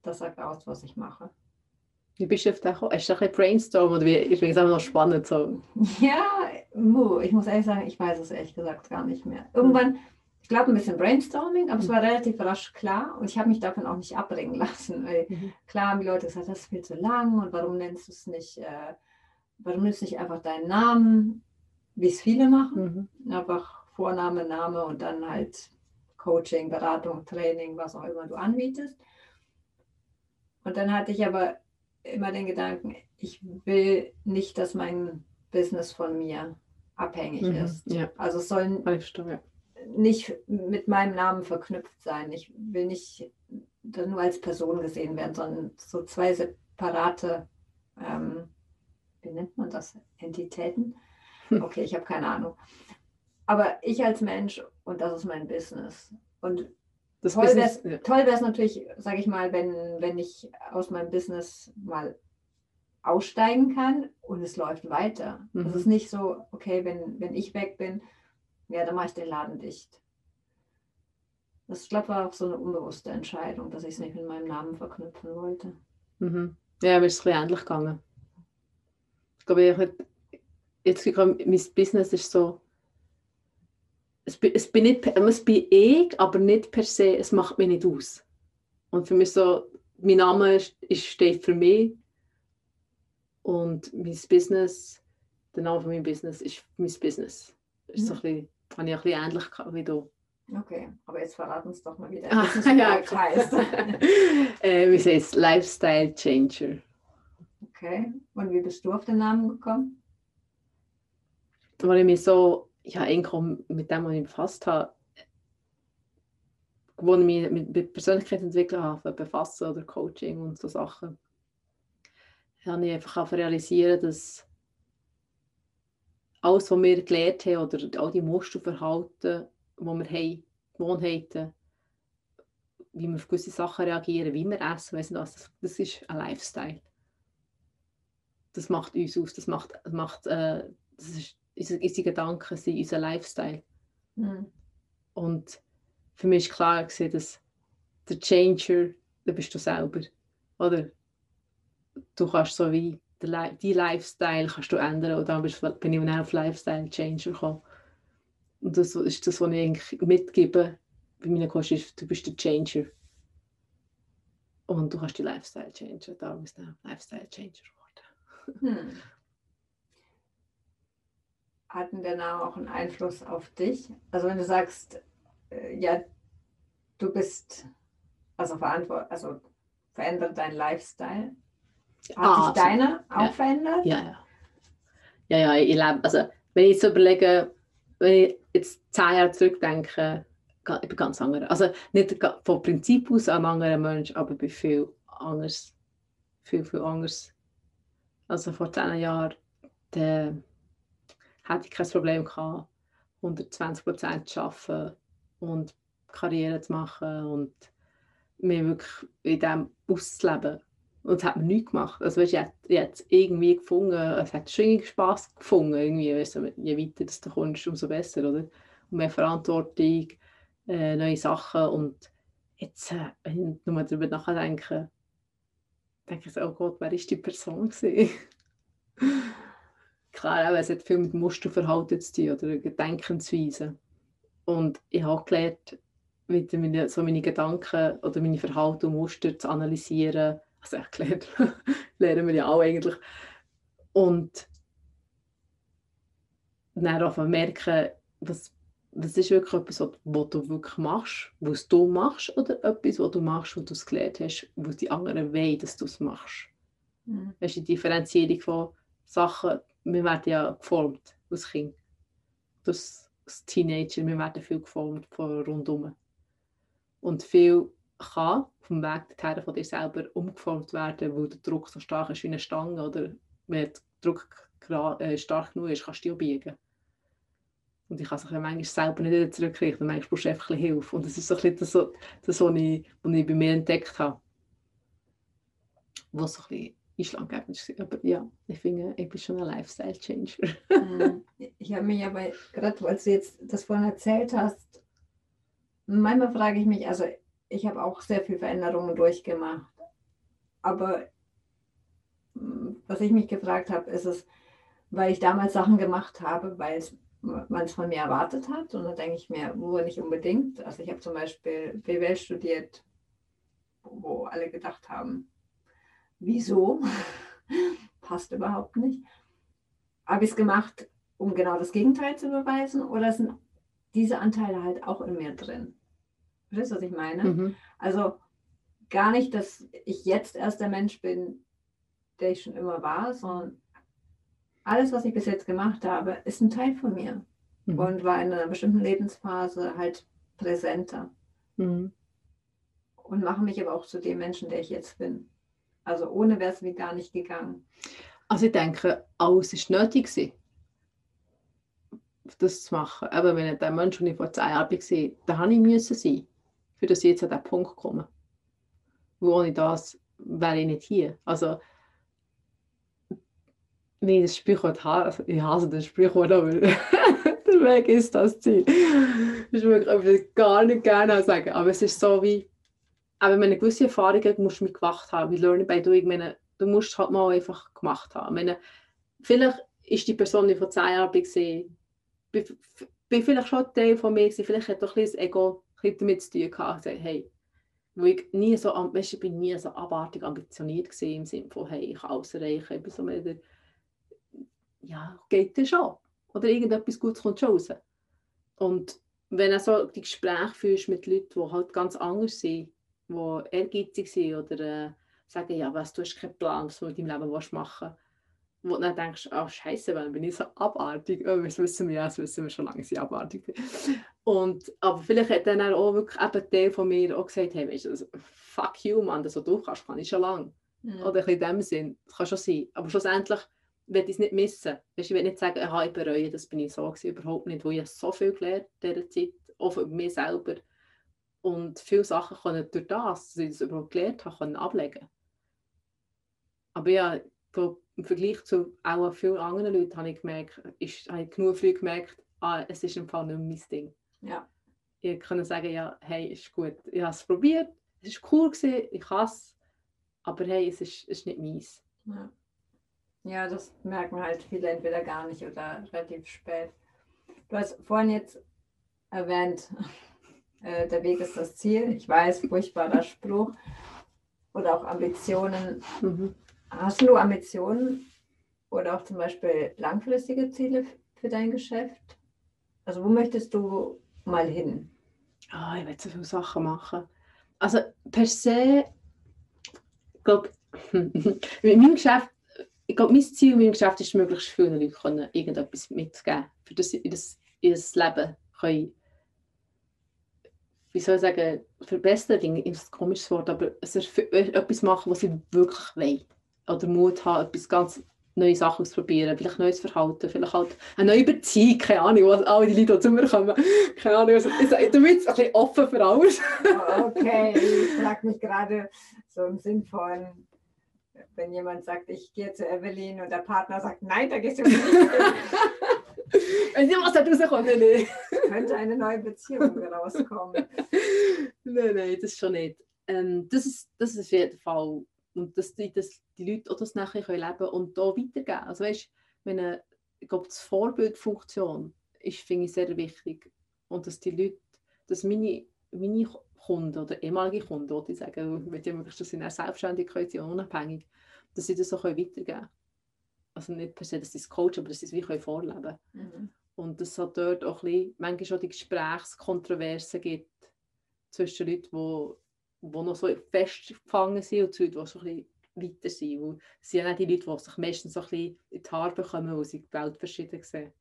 das sagt aus, was ich mache.
Wie bist du auf den gekommen? Hast du ein brainstorm oder wie? Finde es noch spannend. So.
Ja, ich muss ehrlich sagen, ich weiß es ehrlich gesagt gar nicht mehr. Irgendwann, ich glaube, ein bisschen Brainstorming, aber es war relativ rasch klar und ich habe mich davon auch nicht abbringen lassen. Weil
Mhm.
klar haben die Leute gesagt, das ist viel zu lang und warum nennst du es nicht, äh, warum nennst du nicht einfach deinen Namen, wie es viele machen?
Mhm.
Einfach Vorname, Name und dann halt Coaching, Beratung, Training, was auch immer du anbietest. Und dann hatte ich aber immer den Gedanken, ich will nicht, dass mein Business von mir abhängig
Mhm.
ist.
Ja,
Also es soll nicht mit meinem Namen verknüpft sein. Ich will nicht dann nur als Person gesehen werden, sondern so zwei separate, ähm, wie nennt man das, Entitäten?
Hm.
Okay, ich habe keine Ahnung. Aber ich als Mensch und das ist mein Business. Und
Das
toll wäre
Business, ja.
es natürlich, sage ich mal, wenn, wenn ich aus meinem Business mal aussteigen kann und es läuft weiter.
Mhm.
Es ist nicht so, okay, wenn, wenn ich weg bin, ja, dann mache ich den Laden dicht. Das, ich glaube, war auch so eine unbewusste Entscheidung, dass ich es nicht mit meinem Namen verknüpfen wollte.
Mhm. Ja, mir ist es ein bisschen ähnlich gegangen. Ich glaube, ich hab- jetzt gekommen, mein Business ist so, es, bin- es, bin nicht, es bin ich, aber nicht per se, es macht mich nicht aus. Und für mich so, mein Name ist, steht für mich und mein Business, der Name von meinem Business ist mein Business. Das ist so ein bisschen, habe ich ein bisschen ähnlich wie du.
Okay, aber jetzt verraten uns doch mal wieder, was es
ja,
heißt.
äh, wie heißt es? Lifestyle Changer.
Okay, und wie bist du auf den Namen gekommen?
weil ich mich so, ja, mit dem, was ich befasst habe, wo ich mich mit, mit Persönlichkeitsentwicklung habe, befassen oder Coaching und so Sachen, habe ich einfach auch realisieren, dass alles, was wir gelernt haben, oder all die Musterverhalten, die wir haben, Gewohnheiten, wie wir auf gewisse Sachen reagieren, wie wir essen, weiss nicht was, das, das ist ein Lifestyle. Das macht uns aus, das macht, macht äh, das ist, unsere, unsere Gedanken sind unser Lifestyle.
Mhm.
Und für mich ist klar gewesen, dass der Changer, da bist du selber. Oder? Du kannst so wie die Lifestyle kannst du ändern und dann bin ich dann auf Lifestyle Changer gekommen. Und das ist das, was ich eigentlich mitgebe bei meinen Coaches, ist, du bist der Changer. Und du kannst die Lifestyle changer. Da bist du Lifestyle Changer geworden.
Hm. Hatten Name auch einen Einfluss auf dich? Also wenn du sagst, äh, ja, du bist also verantwortlich, also verändert dein Lifestyle. Hat
Ah,
sich deiner auch
Ja.
verändert?
Ja, ja. Ja, ja, ich lebe, also wenn ich jetzt so überlege, wenn ich jetzt zehn Jahre zurückdenke, ich bin ganz anders. Also nicht vom Prinzip aus ein anderer Mensch, aber ich bin viel anders. Viel, viel anders. Also vor zehn Jahren, da hatte ich kein Problem gehabt, 120% zu arbeiten und Karriere zu machen und mir wirklich in dem auszuleben. Und es hat mir nichts gemacht. Also weißt, ich habe jetzt irgendwie gefunden, es hat schon Spass gefunden. Irgendwie, weißt je weiter das du kommst, umso besser, oder? Und mehr Verantwortung, äh, neue Sachen. Und jetzt, äh, wenn ich nur darüber nachdenke, denke ich so, oh Gott, wer ist die Person? Klar, aber es hat viel mit Musterverhalten zu tun oder Gedenkensweisen. Und ich habe gelernt, wieder meine, so meine Gedanken oder meine Verhalten Muster zu analysieren. Also ich gelernt, lernen wir ja auch eigentlich. Und dann auch merken, was, was ist wirklich etwas, was du wirklich machst, was du machst, oder etwas, was du machst, was du es gelernt hast, was die anderen wollen, dass du es machst.
Hm.
Das ist die Differenzierung von Sachen. Wir werden ja geformt als Kind. Das, als Teenager, wir werden viel geformt von rundum. Und viel kann vom Weg dorthin von dir selber umgeformt werden, weil der Druck so stark ist wie eine Stange. Oder wenn der Druck äh, stark genug ist, kannst du dich biegen. Und ich kann es manchmal selber nicht wieder zurückkriegen. Und manchmal brauchst du einfach ein Hilfe. Und das ist so ein das, das was, ich, was ich bei mir entdeckt habe. Was so ein bisschen einschlaggebend war. Aber ja, ich finde, ich bin schon ein Lifestyle-Changer.
Hm. Ich habe mich aber, gerade als du jetzt das vorhin erzählt hast, manchmal frage ich mich, also ich habe auch sehr viel Veränderungen durchgemacht. Aber hm, was ich mich gefragt habe, ist es, weil ich damals Sachen gemacht habe, weil es man es von mir erwartet hat. Und da denke ich mir, wo nicht unbedingt. Also ich habe zum Beispiel BWL studiert, wo wo alle gedacht haben, wieso? Passt überhaupt nicht. Habe ich es gemacht, um genau das Gegenteil zu beweisen? Oder sind diese Anteile halt auch in mir drin? Verstehst du, was ich meine?
Mhm.
Also gar nicht, dass ich jetzt erst der Mensch bin, der ich schon immer war, sondern alles, was ich bis jetzt gemacht habe, ist ein Teil von mir
Mhm.
und war in einer bestimmten Lebensphase halt präsenter
Mhm.
und mache mich aber auch zu dem Menschen, der ich jetzt bin. Also ohne wäre es mir gar nicht gegangen.
Also ich denke, alles war nötig, gewesen, das zu machen. Aber wenn der Mensch, den ich vor zehn Jahren war, da habe ich müssen sein, für dass ich jetzt an diesen Punkt komme. Weil ohne das wäre ich nicht hier. Also, nee, das Sprichwort, ha- also ich hasse das Sprichwort, aber der Weg ist das Ziel. Das ich gar nicht gerne sagen. Aber es ist so wie, aber wenn eine gewisse Erfahrungen musst du mit gemacht haben, wie Learning by Doing, ich meine, du musst es halt mal einfach gemacht haben. Ich meine, vielleicht ist die Person, die vor zehn Jahren war, bin, vielleicht schon Teil von mir vielleicht hat doch ein bisschen das Ego ein damit zu tun gehabt, gesagt, hey, weil ich nie so, du, ich bin nie so abartig ambitioniert gewesen, im Sinne von, hey, ich kann alles erreichen, ich so mehr ja, geht das schon. Oder irgendetwas Gutes kommt schon raus. Und wenn du so die Gespräche führst mit Leuten, die halt ganz anders sind, die ehrgeizig sind oder äh, sagen, ja, was, du hast keinen Plan, was du mit deinem Leben willst machen wo du dann denkst, oh Scheiße, wann bin ich so abartig? Oh, das wissen wir ja, das wissen wir schon lange, ich abartig. Und, aber vielleicht hat dann auch wirklich ein Teil von mir auch gesagt, hey, weißt du, also, fuck you, Mann, das, was du kannst, kann ich schon lange. Oder ein bisschen in dem Sinn, das kann schon sein. Aber schlussendlich will ich es nicht missen. Weißt, ich will nicht sagen, aha, ich bereue, das bin ich so gewesen, überhaupt nicht, weil ich so viel gelernt in dieser Zeit, auch für mich selber. Und viele Sachen können durch das, dass ich das überhaupt gelernt habe, können ablegen. Aber ja, im Vergleich zu auch vielen anderen Leuten habe ich gemerkt, ist, habe ich genug früh gemerkt, ah, es ist im Fall nicht mein Ding.
Ja.
Ich kann sagen, ja, hey, ist gut. Ich habe es probiert, es war cool, gewesen, ich kann es, aber hey, es ist, ist nicht meins.
Ja. ja, das merken halt viele entweder gar nicht oder relativ spät. Du hast vorhin jetzt erwähnt, äh, der Weg ist das Ziel. Ich weiß, furchtbarer Spruch. Oder auch Ambitionen.
Mhm.
Hast du Ambitionen oder auch zum Beispiel langfristige Ziele für dein Geschäft? Also wo möchtest du mal hin?
Oh, ich will so viele Sachen machen. Also per se, ich glaube, mit meinem Geschäft, ich glaube, mein Ziel in meinem Geschäft ist, möglichst vielen Leuten irgendetwas mitzugeben, für das sie das, ihr Leben können wie soll ich sagen, verbessern, ist ein komisches Wort, aber es ist etwas machen, was sie wirklich wollen. Oder Mut haben, etwas ganz neue Sachen ausprobieren, vielleicht neues Verhalten, vielleicht halt eine neue Beziehung, keine Ahnung, was alle die Leute, die zu mir kommen, keine Ahnung, also, bin jetzt ein bisschen offen für alles.
Oh, okay, ich frage mich gerade so im Sinn von, wenn jemand sagt, ich gehe zu Evelyn und der Partner sagt, nein, da gehst du nicht.
Wenn sie was da rauskommt, nein, nein.
Könnte eine neue Beziehung rauskommen.
nein, nein, das schon nicht. Ähm, das, ist, das ist auf jeden Fall. Und dass die, dass die Leute auch das nachher können leben und da weitergeben. Also weißt, wenn ich glaube, die Vorbildfunktion ist, finde ich, sehr wichtig. Und dass die Leute, dass meine, meine Kunden oder ehemalige Kunden, die sagen, mit dem möglichst, dass sie selbstständig können, sie unabhängig, dass sie das auch weitergeben können also nicht per se, dass sie es coachen, aber dass sie es wie können vorleben
Mhm.
Und dass es halt dort auch ein bisschen, manchmal schon die Gesprächskontroversen gibt zwischen Leuten, die, die noch so festgefangen sind und Leuten, die so ein bisschen weiter sind. Es sind ja nicht die Leute, die sich meistens so ein bisschen in die Haare bekommen, weil sie die Welt verschieden sehen.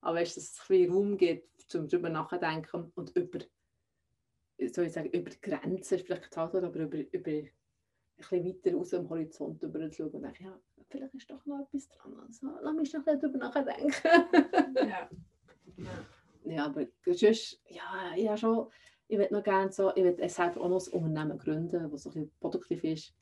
Aber weißt, dass es ein bisschen Raum gibt, um darüber nachzudenken und über, soll ich sagen, über die Grenzen vielleicht aber über, über ein bisschen weiter aus dem Horizont über zu schauen und denken, ja, vielleicht ist doch noch etwas dran. Also, lass mich noch darüber nachdenken.
ja.
ja, aber sonst, ja, ja schon, ich würde noch gerne so, ich würde selber auch noch ein Unternehmen gründen, das so ein bisschen produktiv ist.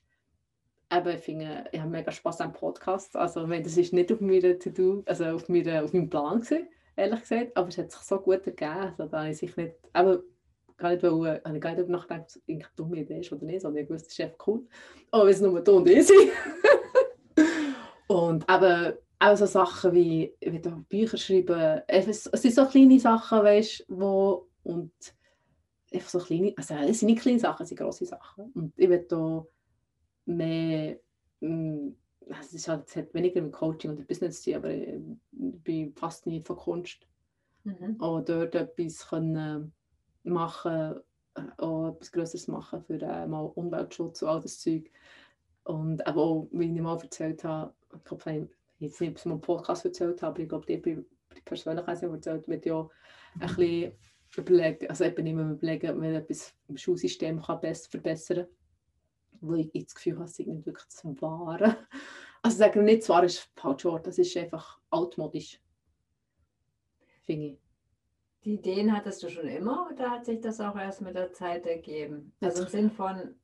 Aber ich finde, ich habe mega Spaß am Podcast. Also, das ist nicht auf meiner To-Do, also auf, meiner, auf meinem Plan gewesen, ehrlich gesagt. Aber es hat sich so gut ergeben. Also, da ich sich nicht, aber gar nicht, wollen, ich gar nicht darüber nachgedacht, ob es eine dumme Idee ist oder nicht, sondern ich wusste, es ist einfach cool. Aber wenn es nur du und ich sind. Und eben auch so Sachen wie, wie Bücher schreiben, es sind so kleine Sachen, weißt wo und einfach so kleine, also es sind nicht kleine Sachen, es sind grosse Sachen. Und ich will da mehr, mm, also es, halt, es hat weniger mit Coaching und Business zu tun, aber ich bin fast nie von Kunst.
Mhm.
Oder dort etwas können machen, äh, auch etwas Größeres machen für äh, mal Umweltschutz und all das Zeug. Und aber auch, wie ich mal erzählt habe, ich glaube, ich jetzt nicht, ob ich mal einen Podcast erzählt habe, aber ich glaube, die, die Persönlichkeit erzählt, wird ja ein bisschen überlegen, also eben immer überlegen, ob man etwas im Schulsystem kann besser verbessern kann. Wo ich das Gefühl habe, es ist nicht wirklich zu wahren. Also sagen nicht, zwar ist falsch Wort, das ist einfach altmodisch. Finde ich.
Die Ideen hattest du schon immer oder hat sich das auch erst mit der Zeit ergeben? Also im Sinn von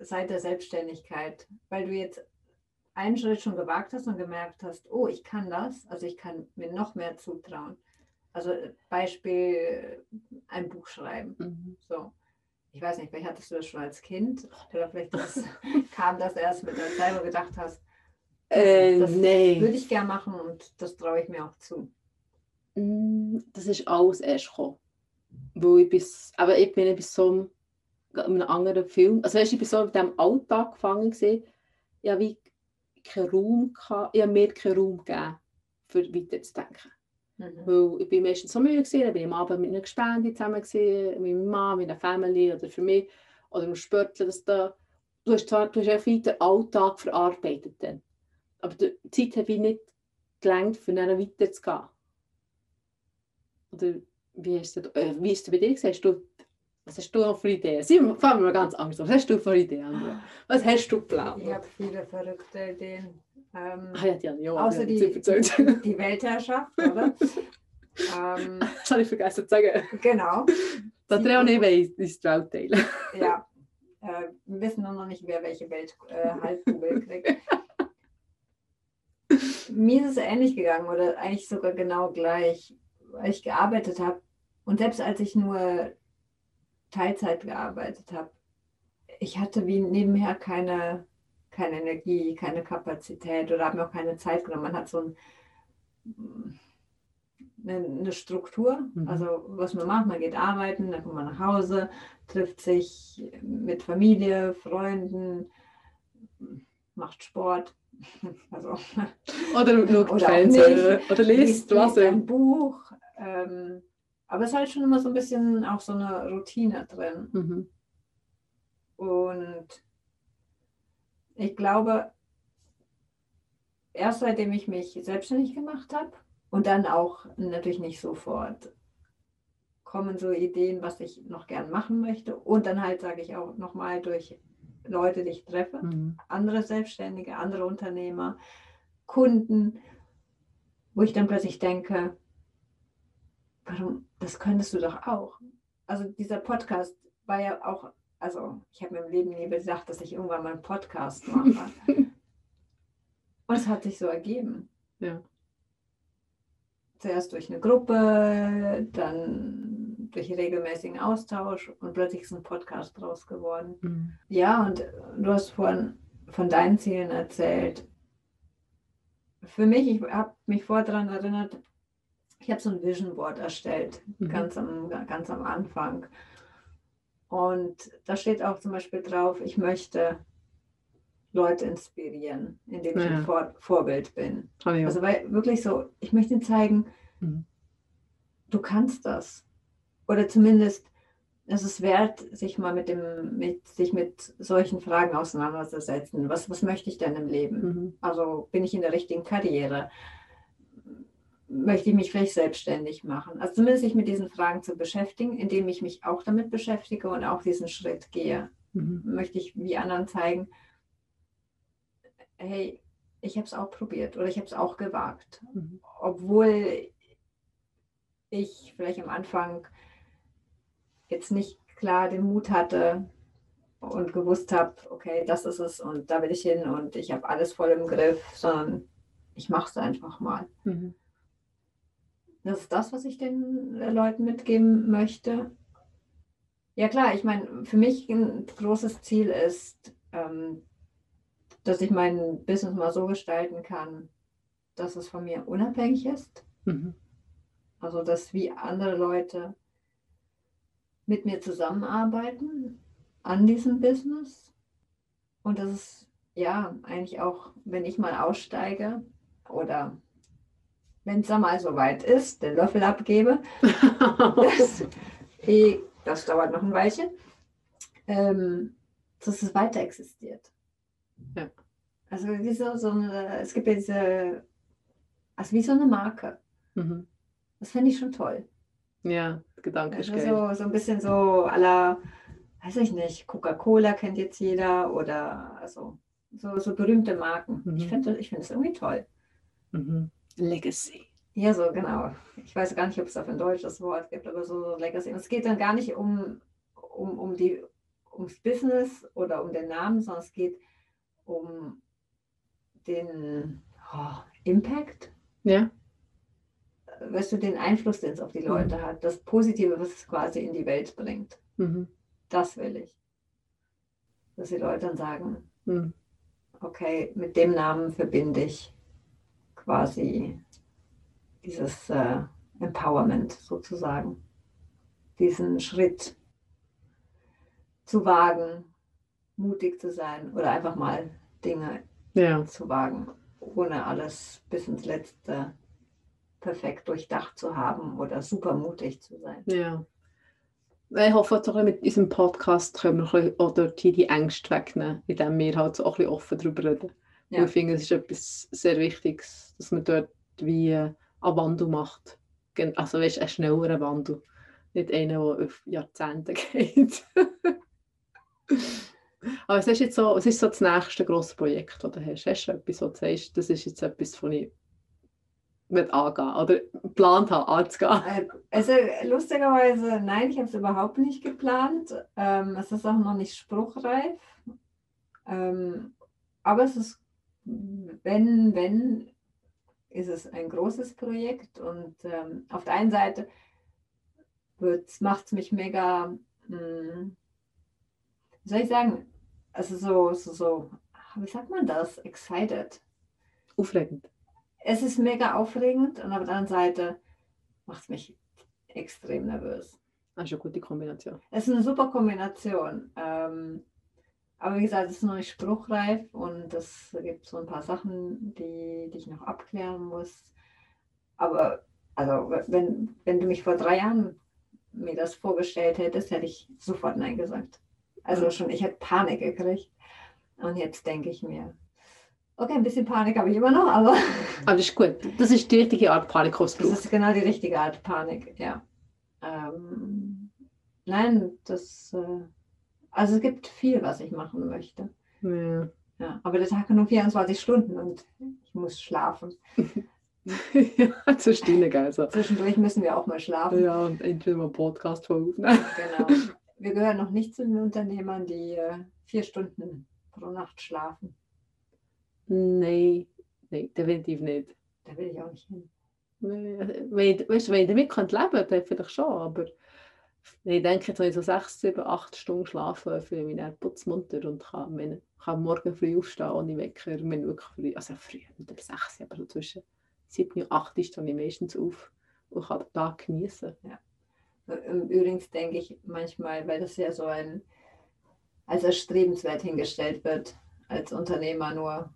seit der Selbstständigkeit, weil du jetzt einen Schritt schon gewagt hast und gemerkt hast, oh, ich kann das, also ich kann mir noch mehr zutrauen. Also Beispiel ein Buch schreiben.
Mhm.
So. Ich weiß nicht, vielleicht hattest du das schon als Kind oder vielleicht das, kam das erst mit der Zeit, wo du gedacht hast,
äh,
das
nee.
würde ich gerne machen und das traue ich mir auch zu.
Mm, das ist alles erst gekommen. Weil ich bis, aber ich bin bis so in einem anderen Film, also weißt, ich bin so in diesem Alltag gefangen gewesen, ja, wie keinen Raum gehabt, ich habe mir keinen Raum gegeben, für weiterzudenken. Mhm. Weil ich bin meistens so müde gewesen, dann bin ich am Abend mit einer Gespende zusammen gewesen, mit meiner Mama, mit einer Family oder für mich, oder im Sportler, dass da, du hast zwar, du hast einfach den Alltag verarbeitet dann, aber die Zeit habe ich nicht gelangt, für dann weiterzugehen. Oder wie ist es, äh, wie ist es bei dir? Hast du was hast du noch für Ideen? Sie fangen wir ganz anders an. Was hast du für Ideen? Was hast du geplant?
Ich habe viele verrückte Ideen. Ähm,
ah, ja, die haben ja
außer die, die, die, Weltherrschaft, oder?
ähm, das habe ich vergessen zu sagen.
Genau.
Nicht weiss, ist die Welt teilen.
Ja, äh, wir wissen nur noch nicht, wer welche Welt äh, kriegt. Mir ist es ähnlich gegangen oder eigentlich sogar genau gleich, weil ich gearbeitet habe. Und selbst als ich nur Teilzeit gearbeitet habe, ich hatte wie nebenher keine, keine Energie, keine Kapazität oder habe mir auch keine Zeit genommen. Man hat so ein, eine, eine Struktur,
Mhm.
also was man macht, man geht arbeiten, dann kommt man nach Hause, trifft sich mit Familie, Freunden, macht Sport. Also
Oder schaut
Oder auch
Fernsehen oder liest, was
ein. Buch. Ähm, aber es ist halt schon immer so ein bisschen auch so eine Routine drin.
Mhm.
Und ich glaube, erst seitdem ich mich selbstständig gemacht habe und dann auch natürlich nicht sofort kommen so Ideen, was ich noch gern machen möchte. Und dann halt sage ich auch nochmal durch Leute, die ich treffe,
Mhm.
andere Selbstständige, andere Unternehmer, Kunden, wo ich dann plötzlich denke, warum, das könntest du doch auch. Also dieser Podcast war ja auch, also ich habe mir im Leben nie gesagt, dass ich irgendwann mal einen Podcast mache. Und es hat sich so ergeben.
Ja.
Zuerst durch eine Gruppe, dann durch regelmäßigen Austausch und plötzlich ist ein Podcast draus geworden.
Mhm.
Ja, und du hast vorhin von deinen Zielen erzählt. Für mich, ich habe mich vorher daran erinnert, ich habe so ein Vision Board erstellt,
Mhm.
ganz, am, ganz am Anfang. Und da steht auch zum Beispiel drauf, ich möchte Leute inspirieren, indem ich
Ja.
ein Vor Vorbild bin.
Ich auch.
Also weil wirklich so, ich möchte ihnen zeigen,
Mhm.
du kannst das. Oder zumindest, es ist wert, sich mal mit dem, mit, sich mit solchen Fragen auseinanderzusetzen. Was, was möchte ich denn im Leben?
Mhm.
Also bin ich in der richtigen Karriere? Möchte ich mich vielleicht selbstständig machen? Also zumindest sich mit diesen Fragen zu beschäftigen, indem ich mich auch damit beschäftige und auch diesen Schritt gehe.
Mhm.
Möchte ich wie anderen zeigen, hey, ich habe es auch probiert oder ich habe es auch gewagt
Mhm.
obwohl ich vielleicht am Anfang jetzt nicht klar den Mut hatte und gewusst habe, okay, das ist es und da will ich hin und ich habe alles voll im Griff, sondern ich mache es einfach mal.
Mhm.
Das ist das, was ich den äh, Leuten mitgeben möchte. Ja klar, ich meine, für mich ein großes Ziel ist, ähm, dass ich mein Business mal so gestalten kann, dass es von mir unabhängig ist.
Mhm.
Also, dass wie andere Leute mit mir zusammenarbeiten an diesem Business. Und das ist ja eigentlich auch, wenn ich mal aussteige oder wenn es dann mal so weit ist, den Löffel abgebe, das, eh, das dauert noch ein Weilchen, ähm, dass es weiter existiert.
Ja.
Also wie so, so eine, es gibt ja diese, also wie so eine Marke.
Mhm.
Das finde ich schon toll.
Ja, ist
Also so, so ein bisschen so aller, weiß ich nicht, Coca-Cola kennt jetzt jeder oder also so, so berühmte Marken.
Mhm.
Ich finde ich find das irgendwie toll.
Mhm. Legacy.
Ja, so genau. Ich weiß gar nicht, ob es auf ein deutsches Wort gibt, aber so, so Legacy. Und es geht dann gar nicht um, um, um die, ums Business oder um den Namen, sondern es geht um den oh, Impact,
Ja.
weißt du, den Einfluss, den es auf die Leute hat, das Positive, was es quasi in die Welt bringt.
Mhm.
Das will ich. Dass die Leute dann sagen,
Mhm.
okay, mit dem Namen verbinde ich quasi dieses äh, Empowerment sozusagen. Diesen Schritt zu wagen, mutig zu sein oder einfach mal Dinge
Ja.
zu wagen, ohne alles bis ins Letzte perfekt durchdacht zu haben oder super mutig zu sein.
Ja. Ich hoffe, mit unserem Podcast können wir auch dort die Ängste wegnehmen, indem wir halt so auch ein bisschen offen darüber reden.
Ja.
Ich finde, es ist etwas sehr Wichtiges, dass man dort wie äh, einen Wandel macht. Also weißt, einen schnelleren Wandel. Nicht einen, der auf Jahrzehnte geht. Aber was ist jetzt so, was ist so das nächste grosse Projekt, das du hast? Hast du etwas, wo du sagst, das ist jetzt etwas, wo ich wird angehen oder geplant habe, anzugehen?
Äh, Also lustigerweise, nein, ich habe es überhaupt nicht geplant. Ähm, es ist auch noch nicht spruchreif. Ähm, aber es ist, wenn, wenn, ist es ein großes Projekt. Und ähm, auf der einen Seite macht es mich mega, mh, wie soll ich sagen, also so, so, so, wie sagt man das? Excited.
Aufregend.
Es ist mega aufregend und auf der anderen Seite macht es mich extrem nervös.
Das ist eine gute Kombination.
Es ist eine super Kombination. Ähm, aber wie gesagt, es ist noch nicht spruchreif und es gibt so ein paar Sachen, die, die ich noch abklären muss. Aber also, wenn, wenn du mich vor drei Jahren mir das vorgestellt hättest, hätte ich sofort Nein gesagt. Also schon, ich hätte Panik gekriegt. Und jetzt denke ich mir, okay, ein bisschen Panik habe ich immer noch, aber
Aber das ist gut. Das ist die richtige Art Panik,
das ist genau die richtige Art Panik, ja. Ähm, nein, das, äh, also es gibt viel, was ich machen möchte.
Ja.
Ja, aber der Tag hat nur 24 Stunden und ich muss schlafen.
ja, deine geil. So.
Zwischendurch müssen wir auch mal schlafen.
Ja, und entweder mal einen Podcast aufnehmen.
Genau. Wir gehören noch nicht zu den Unternehmern, die äh, vier Stunden pro Nacht schlafen.
Nein, nein, definitiv nicht.
Da will ich auch nicht hin.
Wenn, wenn- weißt du, wenn ich damit leben könnte, dann vielleicht schon, aber ich denke, jetzt, wenn ich so sechs, sieben, acht Stunden schlafe, fühle ich mich dann putzmunter und kann, meine, kann morgen früh aufstehen ohne Wecker. Ich meine, wirklich früh, also früh, nicht um sechs, aber so zwischen sieben und acht stehe ich meistens auf und kann den Tag genießen.
Ähm, Übrigens denke ich manchmal, weil das ja so ein als erstrebenswert hingestellt wird, als Unternehmer nur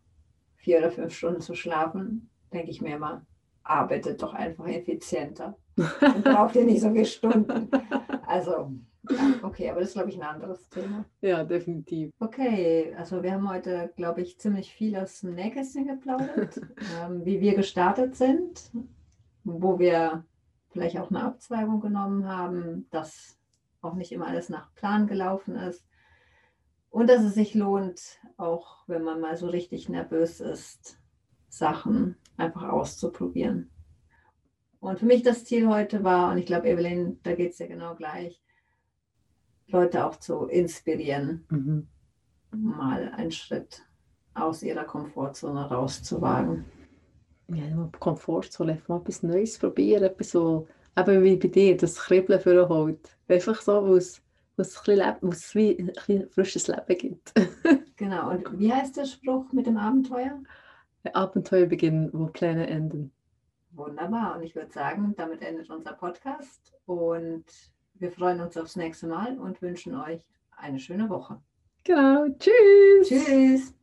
vier oder fünf Stunden zu schlafen, denke ich mir immer, arbeitet doch einfach effizienter. Und braucht ihr nicht so viele Stunden. Also, okay, aber das ist, glaube ich, ein anderes Thema.
Ja, definitiv.
Okay, also wir haben heute, glaube ich, ziemlich viel aus dem Nähkästchen geplaudert, ähm, wie wir gestartet sind, wo wir vielleicht auch eine Abzweigung genommen haben, dass auch nicht immer alles nach Plan gelaufen ist und dass es sich lohnt, auch wenn man mal so richtig nervös ist, Sachen einfach auszuprobieren. Und für mich das Ziel heute war, und ich glaube, Evelyn, da geht es ja genau gleich, Leute auch zu inspirieren,
Mhm.
mal einen Schritt aus ihrer Komfortzone rauszuwagen.
Ja, mal Komfortzone, einfach mal etwas Neues probieren, etwas so, eben wie bei dir, das Kribbeln für holt. Einfach so, wo es, wo es, ein wie ein bisschen frisches Leben gibt.
Genau, und wie heißt der Spruch mit dem Abenteuer?
Ein Abenteuer beginnen, wo Pläne enden.
Wunderbar, und ich würde sagen, damit endet unser Podcast und wir freuen uns aufs nächste Mal und wünschen euch eine schöne Woche.
Genau, tschüss!
Tschüss!